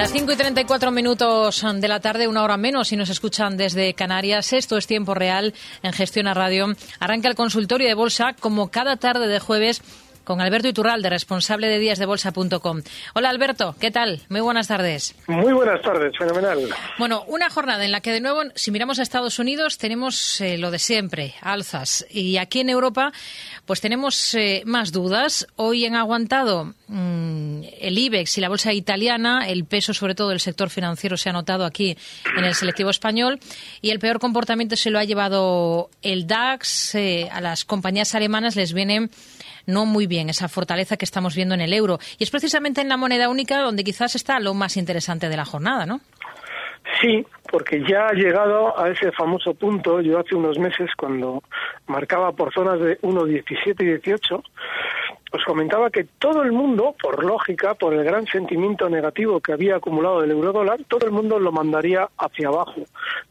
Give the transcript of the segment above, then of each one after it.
Las 5 y 34 minutos de la tarde, una hora menos, si nos escuchan desde Canarias. Esto es Tiempo Real en Gestión a Radio. Arranca el consultorio de bolsa como cada tarde de jueves con Alberto Iturralde, responsable de díasdebolsa.com. Hola Alberto, ¿qué tal? Muy buenas tardes. Muy buenas tardes, fenomenal. Bueno, una jornada en la que de nuevo, si miramos a Estados Unidos, tenemos eh, lo de siempre, alzas. Y aquí en Europa, pues tenemos eh, más dudas. Hoy han aguantado mmm, el IBEX y la bolsa italiana, el peso sobre todo del sector financiero se ha notado aquí en el selectivo español, y el peor comportamiento se lo ha llevado el DAX. Eh, a las compañías alemanas les viene no muy bien esa fortaleza que estamos viendo en el euro. Y es precisamente en la moneda única donde quizás está lo más interesante de la jornada, ¿no? Sí, porque ya ha llegado a ese famoso punto, yo hace unos meses cuando marcaba por zonas de 1,17 y 18, os comentaba que todo el mundo, por lógica, por el gran sentimiento negativo que había acumulado el eurodólar, todo el mundo lo mandaría hacia abajo,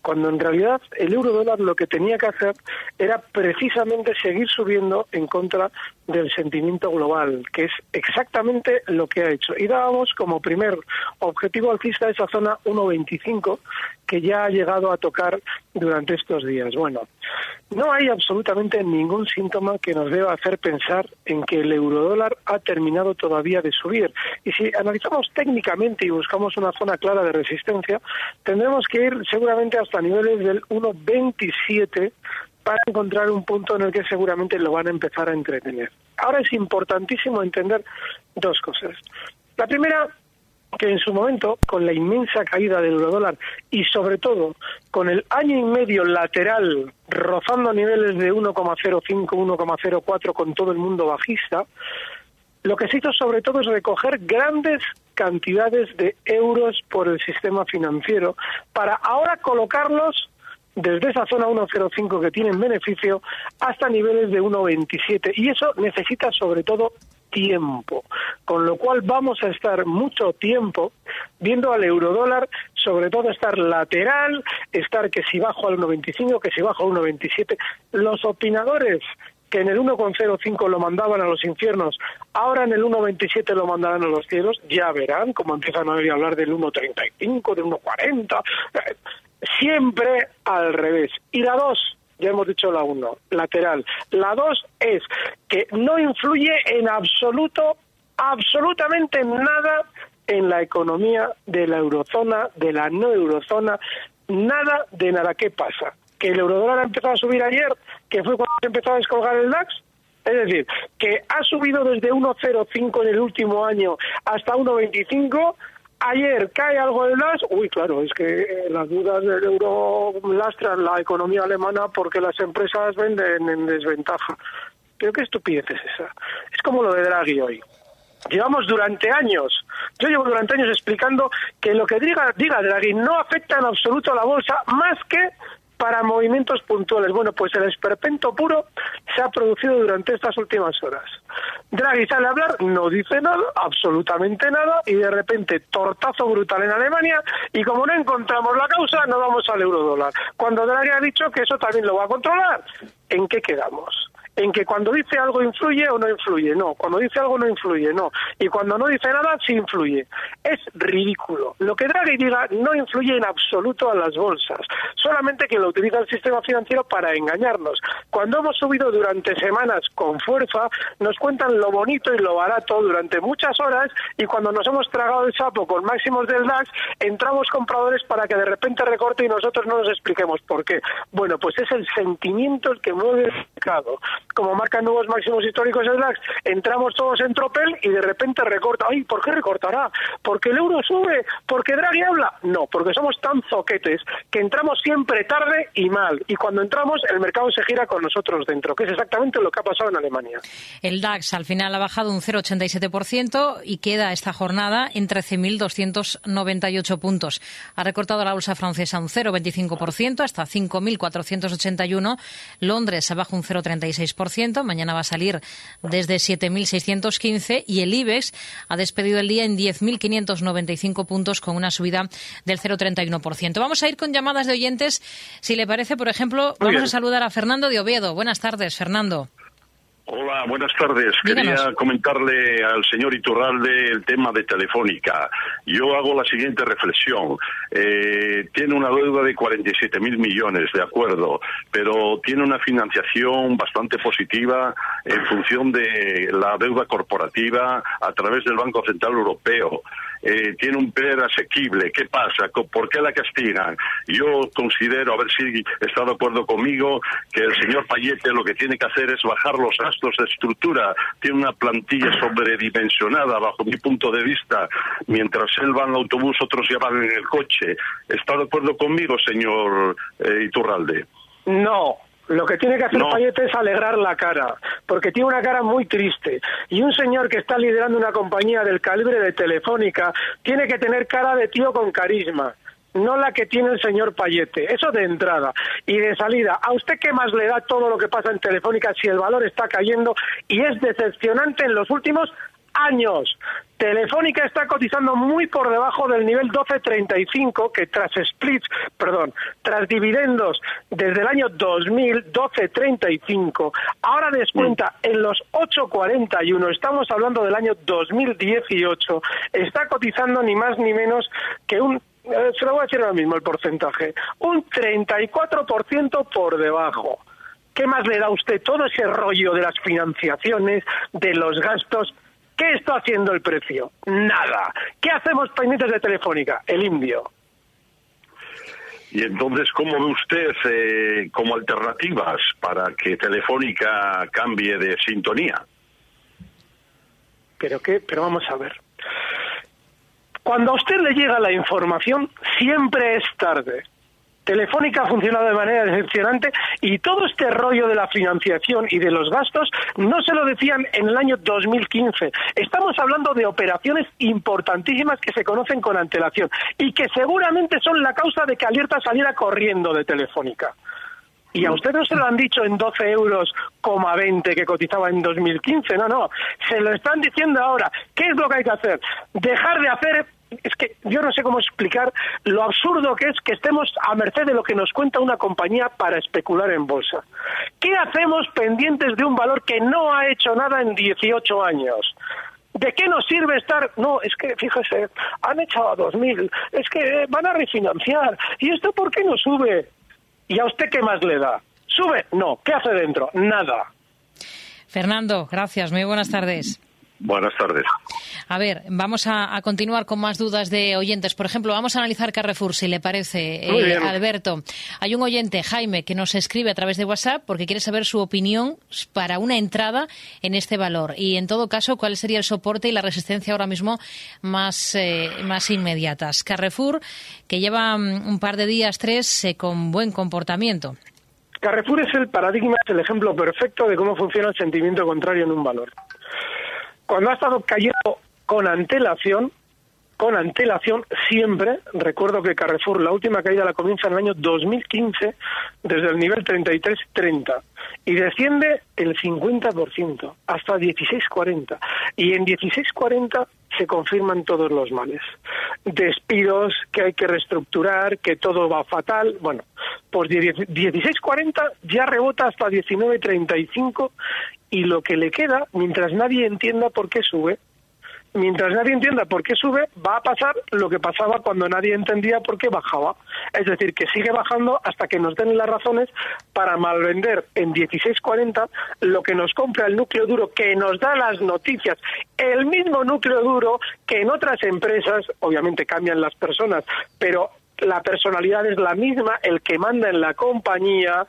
cuando en realidad el eurodólar lo que tenía que hacer era precisamente seguir subiendo en contra del sentimiento global, que es exactamente lo que ha hecho. Y dábamos como primer objetivo alcista esa zona 1.25 que ya ha llegado a tocar durante estos días. Bueno, no hay absolutamente ningún síntoma que nos deba hacer pensar en que el eurodólar ha terminado todavía de subir. Y si analizamos técnicamente y buscamos una zona clara de resistencia, tendremos que ir seguramente hasta niveles del 1.27 para encontrar un punto en el que seguramente lo van a empezar a entretener. Ahora es importantísimo entender dos cosas. La primera, que en su momento, con la inmensa caída del eurodólar y sobre todo con el año y medio lateral rozando niveles de 1,05, 1,04 con todo el mundo bajista, lo que se hizo sobre todo es recoger grandes cantidades de euros por el sistema financiero para ahora colocarlos desde esa zona 1.05 que tienen beneficio hasta niveles de 1.27 y eso necesita sobre todo tiempo, con lo cual vamos a estar mucho tiempo viendo al eurodólar, sobre todo estar lateral, estar que si bajo al 1.25, que si bajo al 1.27. Los opinadores que en el 1,05 lo mandaban a los infiernos, ahora en el 1,27 lo mandarán a los cielos, ya verán cómo empiezan a hablar del 1,35, del 1,40, siempre al revés. Y la dos, ya hemos dicho la uno, lateral. La dos es que no influye en absoluto, absolutamente nada en la economía de la eurozona, de la no eurozona, nada de nada. ¿Qué pasa? ¿Que el eurodólar ha empezado a subir ayer? ¿Que fue cuando se empezó a descolgar el DAX? Es decir, que ha subido desde 1,05 en el último año hasta 1,25 Ayer cae algo del DAX, uy, claro, es que eh, las dudas del euro lastran la economía alemana porque las empresas venden en desventaja. Pero qué estupidez es esa. Es como lo de Draghi hoy. Llevamos durante años, yo llevo durante años explicando que lo que diga, diga Draghi no afecta en absoluto a la bolsa más que para movimientos puntuales. Bueno, pues el esperpento puro se ha producido durante estas últimas horas. Draghi sale a hablar, no dice nada, absolutamente nada, y de repente tortazo brutal en Alemania, y como no encontramos la causa, no vamos al eurodólar. Cuando Draghi ha dicho que eso también lo va a controlar, ¿en qué quedamos? En que cuando dice algo influye o no influye, no, cuando dice algo no influye, no, y cuando no dice nada sí influye. Es ridículo. Lo que Draghi diga no influye en absoluto a las bolsas, solamente que lo utiliza el sistema financiero para engañarnos. Cuando hemos subido durante semanas con fuerza, nos cuentan lo bonito y lo barato durante muchas horas y cuando nos hemos tragado el sapo con máximos del DAX, entramos compradores para que de repente recorte y nosotros no nos expliquemos por qué. Bueno, pues es el sentimiento el que mueve el mercado. Como marcan nuevos máximos históricos el DAX, entramos todos en tropel y de repente recorta. ¿por qué recortará? ¿Porque el euro sube? ¿Porque Draghi habla? No, porque somos tan zoquetes que entramos siempre tarde y mal. Y cuando entramos, el mercado se gira con nosotros dentro, que es exactamente lo que ha pasado en Alemania. El DAX al final ha bajado un 0,87% y queda esta jornada en 13.298 puntos. Ha recortado la bolsa francesa un 0,25% hasta 5.481. Londres abajo un 0,36%. Mañana va a salir desde 7.615 y el IBEX ha despedido el día en 10.595 puntos con una subida del 0,31%. Vamos a ir con llamadas de oyentes. Si le parece, por ejemplo, vamos a saludar a Fernando de Oviedo. Buenas tardes, Fernando. Hola, buenas tardes. Quería comentarle al señor Iturralde el tema de Telefónica. Yo hago la siguiente reflexión. Eh, tiene una deuda de 47 mil millones, de acuerdo, pero tiene una financiación bastante positiva en función de la deuda corporativa a través del Banco Central Europeo. Eh, tiene un PER asequible. ¿Qué pasa? ¿Por qué la castigan? Yo considero, a ver si está de acuerdo conmigo, que el señor Payete lo que tiene que hacer es bajar los gastos de estructura. Tiene una plantilla sobredimensionada, bajo mi punto de vista. Mientras él va en el autobús, otros ya van en el coche. ¿Está de acuerdo conmigo, señor eh, Iturralde? No, lo que tiene que hacer Payete es alegrar la cara, porque tiene una cara muy triste. Y un señor que está liderando una compañía del calibre de Telefónica tiene que tener cara de tío con carisma no la que tiene el señor Payete. Eso de entrada. Y de salida, ¿a usted qué más le da todo lo que pasa en Telefónica si el valor está cayendo y es decepcionante en los últimos años. Telefónica está cotizando muy por debajo del nivel 12.35 que tras splits, perdón, tras dividendos desde el año 2000, 12.35, ahora descuenta en los 8.41, estamos hablando del año 2018, está cotizando ni más ni menos que un eh, se lo voy a decir ahora mismo el porcentaje, un 34% por debajo. ¿Qué más le da a usted todo ese rollo de las financiaciones, de los gastos? ¿Qué está haciendo el precio? Nada. ¿Qué hacemos pendientes de Telefónica? El indio. Y entonces, ¿cómo ve usted eh, como alternativas para que Telefónica cambie de sintonía? Pero qué, pero vamos a ver. Cuando a usted le llega la información, siempre es tarde. Telefónica ha funcionado de manera decepcionante y todo este rollo de la financiación y de los gastos no se lo decían en el año 2015. Estamos hablando de operaciones importantísimas que se conocen con antelación y que seguramente son la causa de que Alerta saliera corriendo de Telefónica. Y a usted no se lo han dicho en 12 euros, 20 que cotizaba en 2015, no, no. Se lo están diciendo ahora. ¿Qué es lo que hay que hacer? Dejar de hacer es que yo no sé cómo explicar lo absurdo que es que estemos a merced de lo que nos cuenta una compañía para especular en bolsa. ¿Qué hacemos pendientes de un valor que no ha hecho nada en 18 años? ¿De qué nos sirve estar? No, es que, fíjese, han echado a 2.000, es que van a refinanciar. ¿Y esto por qué no sube? ¿Y a usted qué más le da? ¿Sube? No. ¿Qué hace dentro? Nada. Fernando, gracias. Muy buenas tardes. Buenas tardes. A ver, vamos a, continuar con más dudas de oyentes. Por ejemplo, vamos a analizar Carrefour, si le parece, eh, Alberto. Hay un oyente, Jaime, que nos escribe a través de WhatsApp porque quiere saber su opinión para una entrada en este valor. Y, en todo caso, cuál sería el soporte y la resistencia ahora mismo más, eh, más inmediatas. Carrefour, que lleva mm, un par de días, tres, eh, con buen comportamiento. Carrefour es el paradigma, es el ejemplo perfecto de cómo funciona el sentimiento contrario en un valor cuando ha estado cayendo con antelación, con antelación siempre. Recuerdo que Carrefour, la última caída la comienza en el año 2015 desde el nivel 33.30 y desciende el 50% hasta 16.40 y en 16.40 se confirman todos los males. Despidos, que hay que reestructurar, que todo va fatal. Bueno, pues 16.40 ya rebota hasta 19.35 y lo que le queda, mientras nadie entienda por qué sube, mientras nadie entienda por qué sube, va a pasar lo que pasaba cuando nadie entendía por qué bajaba. Es decir, que sigue bajando hasta que nos den las razones para malvender en 16.40 lo que nos compra el núcleo duro, que nos da las noticias, el mismo núcleo duro que en otras empresas, obviamente cambian las personas, pero la personalidad es la misma, el que manda en la compañía,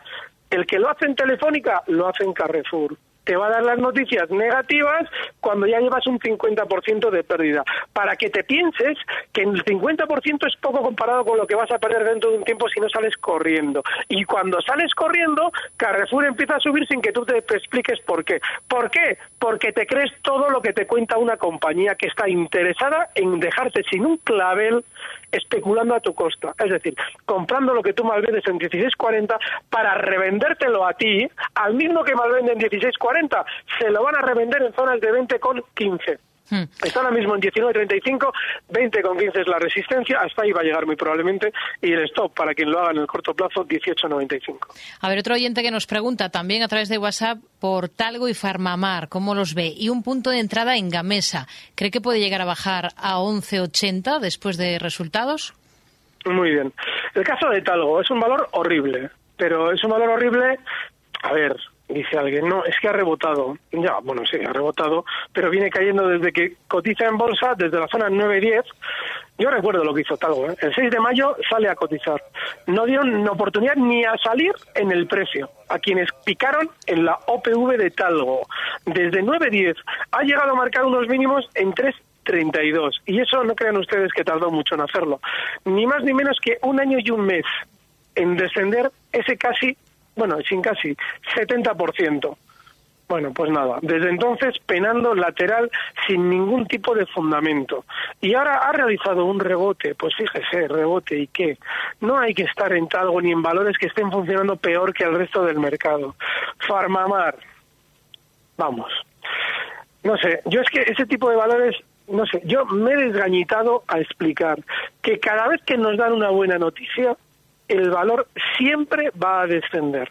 el que lo hace en Telefónica, lo hace en Carrefour te va a dar las noticias negativas cuando ya llevas un 50% de pérdida, para que te pienses que el 50% es poco comparado con lo que vas a perder dentro de un tiempo si no sales corriendo. Y cuando sales corriendo, Carrefour empieza a subir sin que tú te, expliques por qué. ¿Por qué? Porque te crees todo lo que te cuenta una compañía que está interesada en dejarte sin un clavel especulando a tu costa. Es decir, comprando lo que tú malvendes en 16.40 para revendértelo a ti, al mismo que malvenden 16.40, se lo van a revender en zonas de 20 con 15. Hmm. Está ahora mismo en 19.35, 20,15 es la resistencia, hasta ahí va a llegar muy probablemente, y el stop para quien lo haga en el corto plazo, 18.95. A ver, otro oyente que nos pregunta también a través de WhatsApp por Talgo y Farmamar, ¿cómo los ve? Y un punto de entrada en Gamesa, ¿cree que puede llegar a bajar a 11.80 después de resultados? Muy bien. El caso de Talgo es un valor horrible, pero es un valor horrible, a ver, Dice alguien, no, es que ha rebotado. Ya, bueno, sí, ha rebotado, pero viene cayendo desde que cotiza en bolsa, desde la zona 9-10. Yo recuerdo lo que hizo Talgo. ¿eh? El 6 de mayo sale a cotizar. No dieron oportunidad ni a salir en el precio a quienes picaron en la OPV de Talgo. Desde 9-10 ha llegado a marcar unos mínimos en 3.32. Y eso no crean ustedes que tardó mucho en hacerlo. Ni más ni menos que un año y un mes en descender ese casi bueno, sin casi 70%. Bueno, pues nada, desde entonces penando lateral sin ningún tipo de fundamento. Y ahora ha realizado un rebote, pues fíjese, rebote y qué. No hay que estar en talgo ni en valores que estén funcionando peor que el resto del mercado. Farmamar, vamos. No sé, yo es que ese tipo de valores, no sé, yo me he desgañitado a explicar que cada vez que nos dan una buena noticia, el valor siempre va a descender.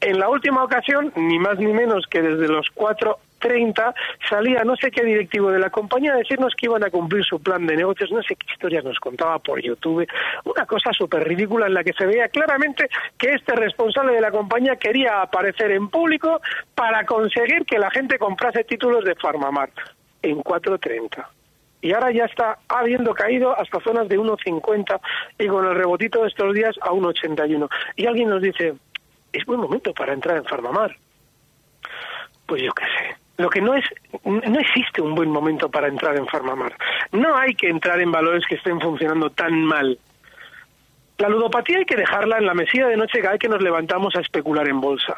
En la última ocasión, ni más ni menos que desde los 4.30, salía no sé qué directivo de la compañía a decirnos que iban a cumplir su plan de negocios, no sé qué historias nos contaba por YouTube, una cosa súper ridícula en la que se veía claramente que este responsable de la compañía quería aparecer en público para conseguir que la gente comprase títulos de Farmamar en 4.30 y ahora ya está habiendo caído hasta zonas de 1,50 y con el rebotito de estos días a 1,81. Y alguien nos dice, es buen momento para entrar en Farmamar. Pues yo qué sé. Lo que no es, no existe un buen momento para entrar en Farmamar. No hay que entrar en valores que estén funcionando tan mal. La ludopatía hay que dejarla en la mesilla de noche cada vez que nos levantamos a especular en bolsa.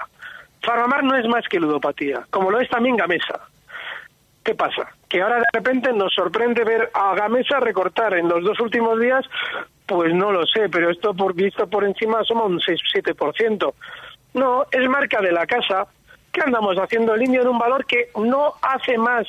Farmamar no es más que ludopatía, como lo es también Gamesa. ¿Qué pasa? Que ahora de repente nos sorprende ver a Gamesa recortar en los dos últimos días, pues no lo sé, pero esto por visto por encima somos un 6-7%. No, es marca de la casa. ¿Qué andamos haciendo línea en un valor que no hace más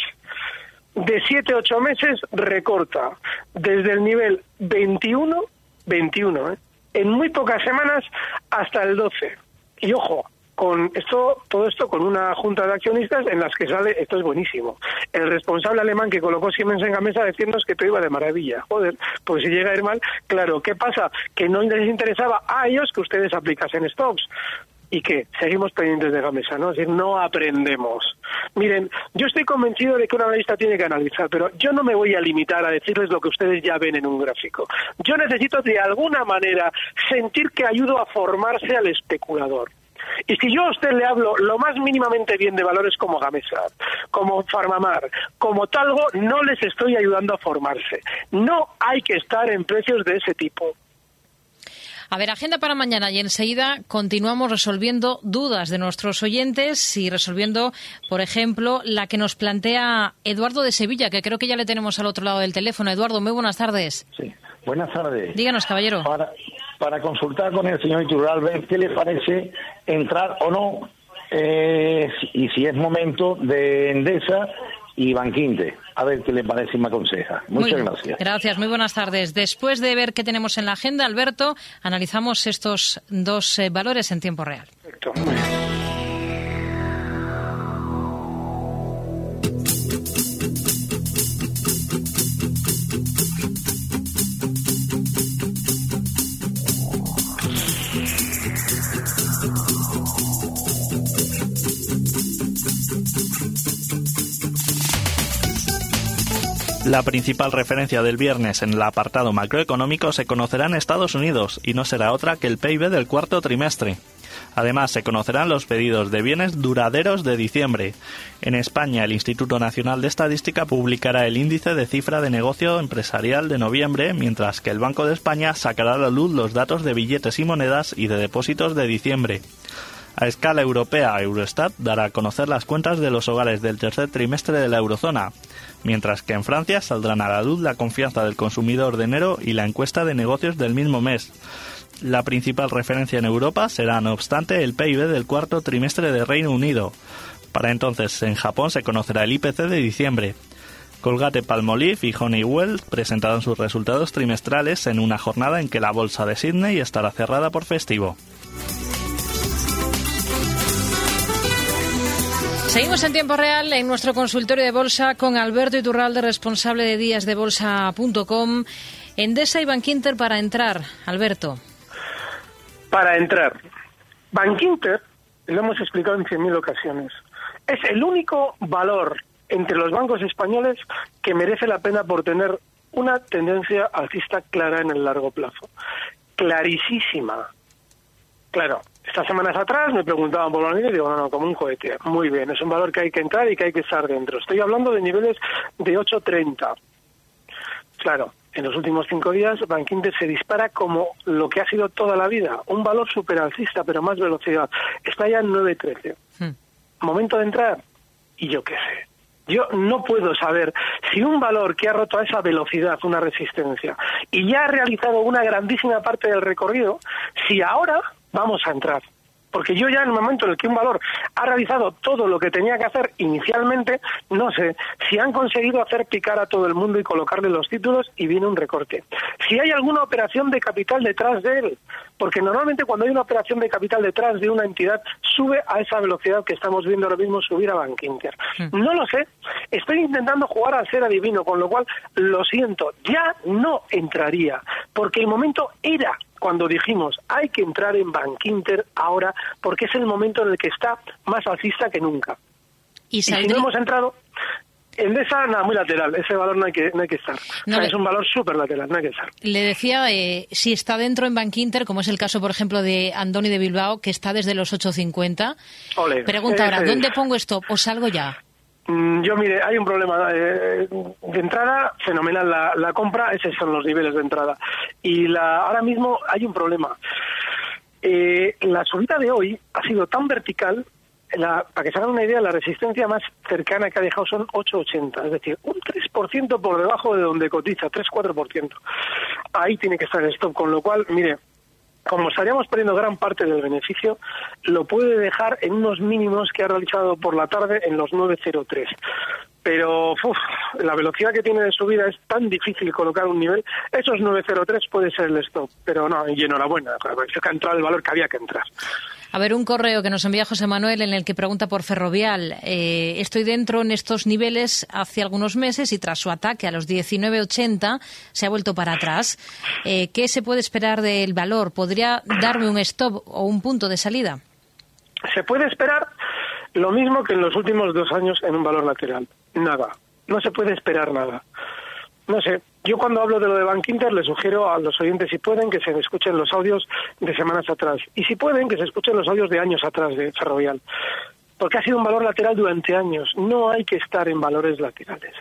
de 7-8 meses recorta desde el nivel 21, 21, ¿eh? en muy pocas semanas hasta el 12. Y ojo, con esto, todo esto con una junta de accionistas en las que sale, esto es buenísimo, el responsable alemán que colocó Siemens en la mesa diciéndonos que todo iba de maravilla. Joder, pues si llega a ir mal, claro, ¿qué pasa? Que no les interesaba a ellos que ustedes aplicasen stocks y que seguimos pendientes de Gamesa, ¿no? Es decir, no aprendemos. Miren, yo estoy convencido de que un analista tiene que analizar, pero yo no me voy a limitar a decirles lo que ustedes ya ven en un gráfico. Yo necesito de alguna manera sentir que ayudo a formarse al especulador. Y si yo a usted le hablo lo más mínimamente bien de valores como Gamesa, como Farmamar, como Talgo, no les estoy ayudando a formarse. No hay que estar en precios de ese tipo. A ver, agenda para mañana y enseguida continuamos resolviendo dudas de nuestros oyentes y resolviendo, por ejemplo, la que nos plantea Eduardo de Sevilla, que creo que ya le tenemos al otro lado del teléfono. Eduardo, muy buenas tardes. Sí, buenas tardes. Díganos, caballero. Para, para consultar con el señor Iturralbe qué le parece entrar o no eh, y si es momento de Endesa y Banquinte. A ver qué le parece y me aconseja. Muchas gracias. Gracias, muy buenas tardes. Después de ver qué tenemos en la agenda, Alberto, analizamos estos dos eh, valores en tiempo real. Perfecto. La principal referencia del viernes en el apartado macroeconómico se conocerá en Estados Unidos y no será otra que el PIB del cuarto trimestre. Además, se conocerán los pedidos de bienes duraderos de diciembre. En España, el Instituto Nacional de Estadística publicará el índice de cifra de negocio empresarial de noviembre, mientras que el Banco de España sacará a la luz los datos de billetes y monedas y de depósitos de diciembre. A escala europea, Eurostat dará a conocer las cuentas de los hogares del tercer trimestre de la eurozona mientras que en Francia saldrán a la luz la confianza del consumidor de enero y la encuesta de negocios del mismo mes. La principal referencia en Europa será, no obstante, el PIB del cuarto trimestre de Reino Unido. Para entonces, en Japón se conocerá el IPC de diciembre. Colgate Palmolive y Honeywell presentarán sus resultados trimestrales en una jornada en que la bolsa de Sydney estará cerrada por festivo. Seguimos en tiempo real en nuestro consultorio de bolsa con Alberto Iturralde, responsable de díasdebolsa.com. Endesa y Bankinter para entrar. Alberto. Para entrar. Bankinter, lo hemos explicado en 100.000 ocasiones, es el único valor entre los bancos españoles que merece la pena por tener una tendencia alcista clara en el largo plazo. Clarísima. Claro, estas semanas atrás me preguntaban por la y digo, no, no, como un cohete. Muy bien, es un valor que hay que entrar y que hay que estar dentro. Estoy hablando de niveles de 8.30. Claro, en los últimos cinco días Bankinter se dispara como lo que ha sido toda la vida, un valor superalcista, pero más velocidad. Está ya en 9.13. Hmm. Momento de entrar, y yo qué sé. Yo no puedo saber si un valor que ha roto a esa velocidad una resistencia y ya ha realizado una grandísima parte del recorrido, si ahora vamos a entrar. Porque yo ya en el momento en el que un valor ha realizado todo lo que tenía que hacer inicialmente, no sé si han conseguido hacer picar a todo el mundo y colocarle los títulos y viene un recorte. Si hay alguna operación de capital detrás de él, porque normalmente cuando hay una operación de capital detrás de una entidad sube a esa velocidad que estamos viendo ahora mismo subir a Bank Inter. Hmm. No lo sé, estoy intentando jugar al ser adivino, con lo cual lo siento, ya no entraría, porque el momento era cuando dijimos hay que entrar en Bankinter ahora porque es el momento en el que está más alcista que nunca. Y, si no hemos entrado, en esa, nada, muy lateral. Ese valor no hay que, no hay que estar. es un valor súper lateral, no hay que estar. Le decía, eh, si está dentro en Bankinter, como es el caso, por ejemplo, de Andoni de Bilbao, que está desde los 8.50. Pregunta ahora, ¿dónde pongo esto o salgo ya? Mm, yo, mire, hay un problema. Eh, de entrada, fenomenal. La, compra, esos son los niveles de entrada. Y la, ahora mismo hay un problema. Eh, la subida de hoy ha sido tan vertical, la, para que se hagan una idea, la resistencia más cercana que ha dejado son 8,80, es decir, un 3% por debajo de donde cotiza, 3-4%. Ahí tiene que estar el stop, con lo cual, mire, como estaríamos perdiendo gran parte del beneficio, lo puede dejar en unos mínimos que ha realizado por la tarde en los 903. Pero la velocidad que tiene de subida es tan difícil colocar un nivel. Esos 903 puede ser el stop, pero no, y enhorabuena, parece que ha entrado el valor que había que entrar. A ver, un correo que nos envía José Manuel en el que pregunta por Ferrovial. Eh, estoy dentro en estos niveles hace algunos meses y tras su ataque a los 19.80 se ha vuelto para atrás. Eh, ¿Qué se puede esperar del valor? ¿Podría darme un stop o un punto de salida? Se puede esperar lo mismo que en los últimos dos años en un valor lateral. Nada. No se puede esperar nada. No sé, yo cuando hablo de lo de Bank Inter sugiero a los oyentes si pueden que se escuchen los audios de semanas atrás y si pueden que se escuchen los audios de años atrás de Ferrovial, porque ha sido un valor lateral durante años. No hay que estar en valores laterales.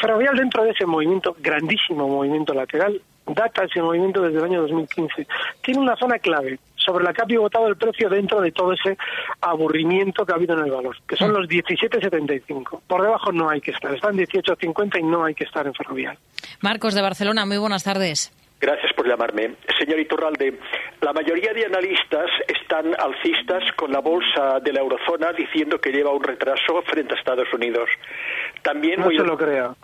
Ferrovial dentro de ese movimiento, grandísimo movimiento lateral, data ese movimiento desde el año 2015. Tiene una zona clave sobre la que ha pivotado el precio dentro de todo ese aburrimiento que ha habido en el valor, que son mm. los 17,75. Por debajo no hay que estar, están 18,50 y no hay que estar en Ferrovial. Marcos de Barcelona, muy buenas tardes. Gracias por llamarme. Señor Iturralde, la mayoría de analistas están alcistas con la bolsa de la eurozona diciendo que lleva un retraso frente a Estados Unidos. También no se lo crea.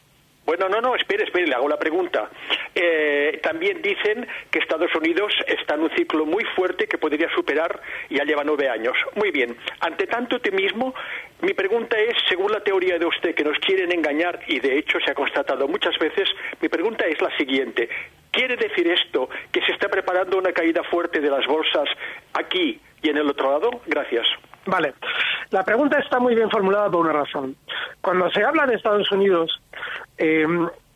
Bueno, no, no, espere, espere, le hago la pregunta. Eh, también dicen que Estados Unidos está en un ciclo muy fuerte que podría superar, ya lleva nueve años. Muy bien, ante tanto optimismo, mi pregunta es, según la teoría de usted, que nos quieren engañar, y de hecho se ha constatado muchas veces, mi pregunta es la siguiente. ¿Quiere decir esto que se está preparando una caída fuerte de las bolsas aquí y en el otro lado? Gracias. Vale. La pregunta está muy bien formulada por una razón. Cuando se habla de Estados Unidos, eh,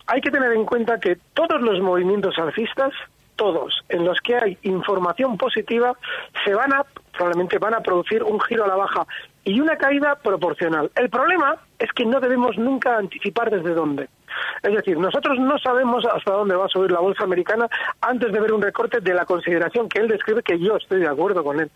hay que tener en cuenta que todos los movimientos alcistas, todos, en los que hay información positiva, se van a, probablemente van a producir un giro a la baja y una caída proporcional. El problema es que no debemos nunca anticipar desde dónde. Es decir, nosotros no sabemos hasta dónde va a subir la bolsa americana antes de ver un recorte de la consideración que él describe, que yo estoy de acuerdo con él.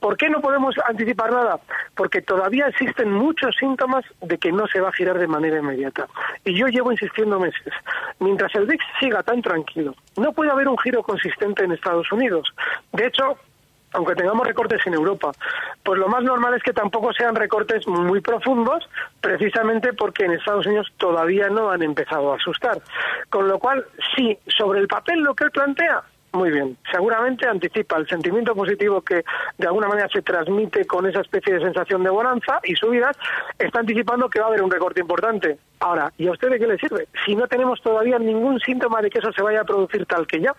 ¿Por qué no podemos anticipar nada? Porque todavía existen muchos síntomas de que no se va a girar de manera inmediata. Y yo llevo insistiendo meses. Mientras el VIX siga tan tranquilo, no puede haber un giro consistente en Estados Unidos. De hecho, aunque tengamos recortes en Europa, pues lo más normal es que tampoco sean recortes muy profundos, precisamente porque en Estados Unidos todavía no han empezado a asustar. Con lo cual, sí, sobre el papel lo que él plantea, muy bien. Seguramente anticipa el sentimiento positivo que de alguna manera se transmite con esa especie de sensación de bonanza y subidas, está anticipando que va a haber un recorte importante. Ahora, ¿y a usted de qué le sirve? Si no tenemos todavía ningún síntoma de que eso se vaya a producir tal que ya.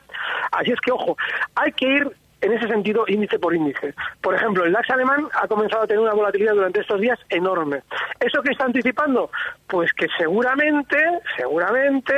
Así es que, ojo, hay que ir en ese sentido índice por índice. Por ejemplo, el DAX alemán ha comenzado a tener una volatilidad durante estos días enorme. ¿Eso qué está anticipando? Pues que seguramente, seguramente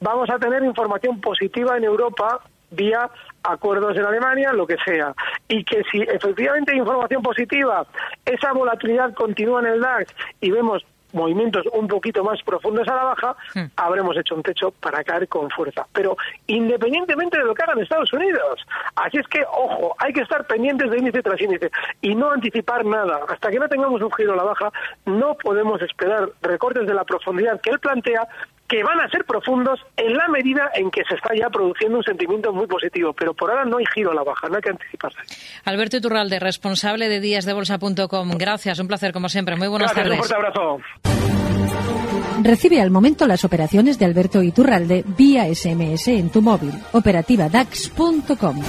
vamos a tener información positiva en Europa vía acuerdos en Alemania, lo que sea. Y que si efectivamente hay información positiva, esa volatilidad continúa en el DAX y vemos movimientos un poquito más profundos a la baja, hmm. habremos hecho un techo para caer con fuerza. Pero independientemente de lo que hagan Estados Unidos. Así es que, ojo, hay que estar pendientes de índice tras índice y no anticipar nada. Hasta que no tengamos un giro a la baja, no podemos esperar recortes de la profundidad que él plantea que van a ser profundos en la medida en que se está ya produciendo un sentimiento muy positivo, pero por ahora no hay giro a la baja, no hay que anticiparse. Alberto Iturralde, responsable de díasdebolsa.com. Gracias, un placer como siempre. Muy buenas tardes. Un fuerte abrazo. Recibe al momento las operaciones de Alberto Iturralde vía SMS en tu móvil. Operativa DAX.com.